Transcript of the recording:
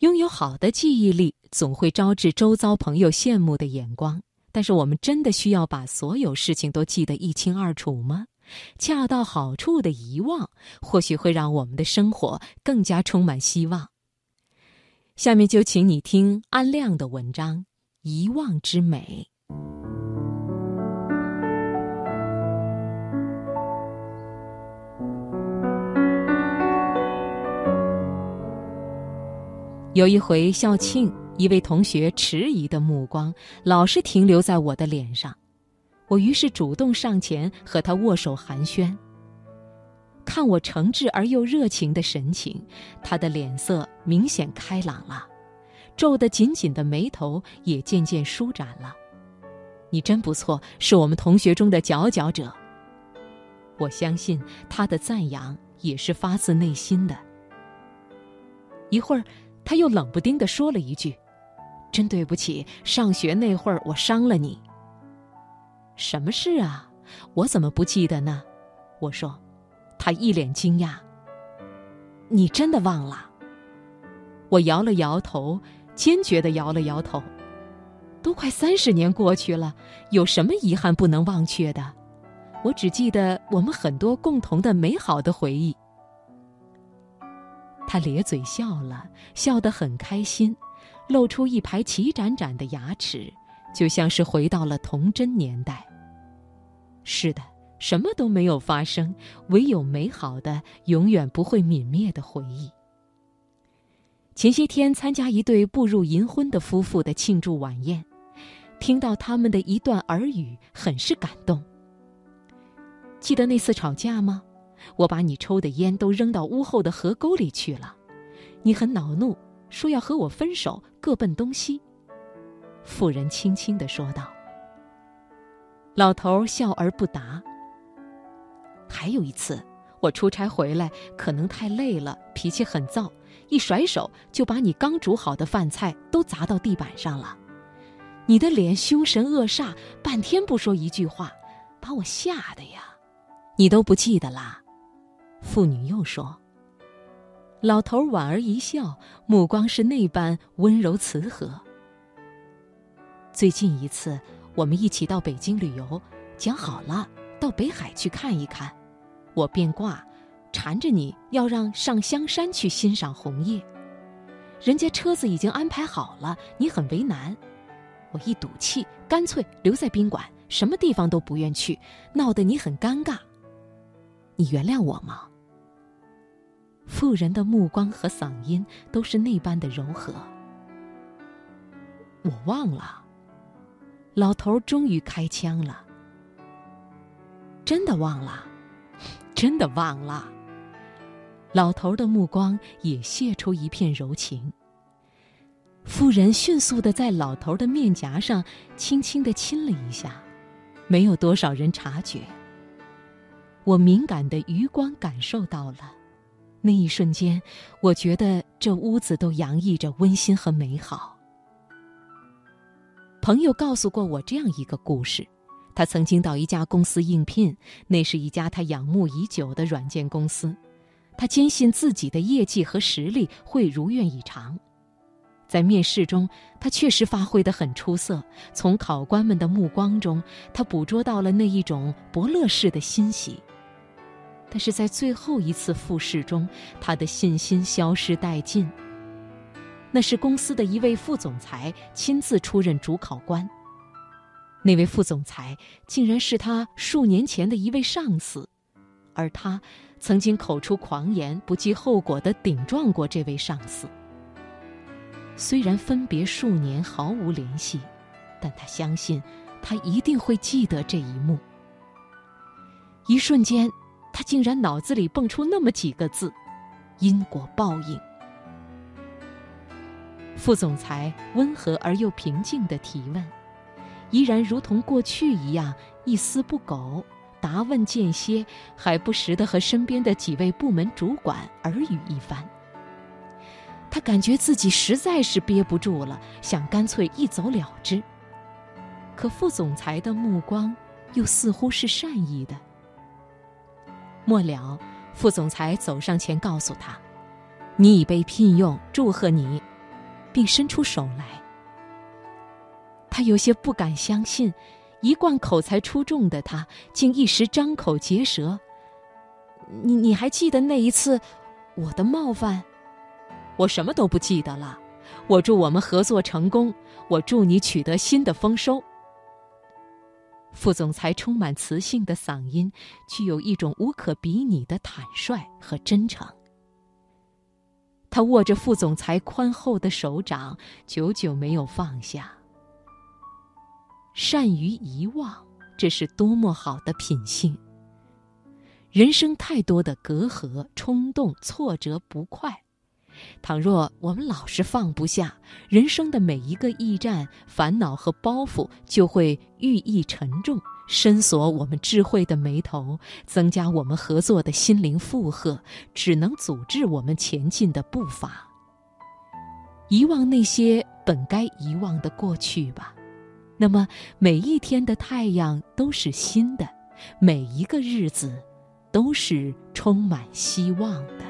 拥有好的记忆力，总会招致周遭朋友羡慕的眼光。但是，我们真的需要把所有事情都记得一清二楚吗？恰到好处的遗忘，或许会让我们的生活更加充满希望。下面就请你听安亮的文章《遗忘之美》。有一回校庆，一位同学迟疑的目光老是停留在我的脸上，我于是主动上前和他握手寒暄。看我诚挚而又热情的神情，他的脸色明显开朗了，皱得紧紧的眉头也渐渐舒展了。你真不错，是我们同学中的佼佼者。我相信他的赞扬也是发自内心的。一会儿。他又冷不丁地说了一句：“真对不起，上学那会儿我伤了你。”什么事啊？我怎么不记得呢？我说。他一脸惊讶：“你真的忘了？”我摇了摇头，坚决地摇了摇头。都快三十年过去了，有什么遗憾不能忘却的？我只记得我们很多共同的美好的回忆。他咧嘴笑了，笑得很开心，露出一排齐展展的牙齿，就像是回到了童真年代。是的，什么都没有发生，唯有美好的、永远不会泯灭的回忆。前些天参加一对步入银婚的夫妇的庆祝晚宴，听到他们的一段耳语，很是感动。记得那次吵架吗？我把你抽的烟都扔到屋后的河沟里去了，你很恼怒，说要和我分手，各奔东西。妇人轻轻地说道。老头笑而不答。还有一次，我出差回来，可能太累了，脾气很躁，一甩手就把你刚煮好的饭菜都砸到地板上了。你的脸凶神恶煞，半天不说一句话，把我吓得呀。你都不记得啦？妇女又说：“老头莞尔一笑，目光是那般温柔慈和。最近一次，我们一起到北京旅游，讲好了到北海去看一看。我变卦，缠着你要让上香山去欣赏红叶。人家车子已经安排好了，你很为难。我一赌气，干脆留在宾馆，什么地方都不愿去，闹得你很尴尬。你原谅我吗？”妇人的目光和嗓音都是那般的柔和。我忘了。老头终于开枪了。真的忘了，真的忘了。老头的目光也泄出一片柔情。妇人迅速的在老头的面颊上轻轻的亲了一下，没有多少人察觉。我敏感的余光感受到了。那一瞬间，我觉得这屋子都洋溢着温馨和美好。朋友告诉过我这样一个故事：他曾经到一家公司应聘，那是一家他仰慕已久的软件公司。他坚信自己的业绩和实力会如愿以偿。在面试中，他确实发挥得很出色。从考官们的目光中，他捕捉到了那一种伯乐式的欣喜。但是在最后一次复试中，他的信心消失殆尽。那是公司的一位副总裁亲自出任主考官。那位副总裁竟然是他数年前的一位上司，而他曾经口出狂言、不计后果的顶撞过这位上司。虽然分别数年毫无联系，但他相信，他一定会记得这一幕。一瞬间。他竟然脑子里蹦出那么几个字：“因果报应。”副总裁温和而又平静的提问，依然如同过去一样一丝不苟，答问间歇还不时的和身边的几位部门主管耳语一番。他感觉自己实在是憋不住了，想干脆一走了之。可副总裁的目光又似乎是善意的。末了，副总裁走上前告诉他：“你已被聘用，祝贺你。并伸出手来。他有些不敢相信，一贯口才出众的他，竟一时张口结舌。你你还记得那一次我的冒犯？我什么都不记得了。我祝我们合作成功，我祝你取得新的丰收。副总裁充满磁性的嗓音，具有一种无可比拟的坦率和真诚。他握着副总裁宽厚的手掌，久久没有放下。善于遗忘，这是多么好的品性！人生太多的隔阂、冲动、挫折、不快，倘若我们老是放不下，人生的每一个驿站，烦恼和包袱就会愈益沉重，深锁我们智慧的眉头，增加我们合作的心灵负荷，只能阻滞我们前进的步伐。遗忘那些本该遗忘的过去吧。那么每一天的太阳都是新的，每一个日子都是充满希望的。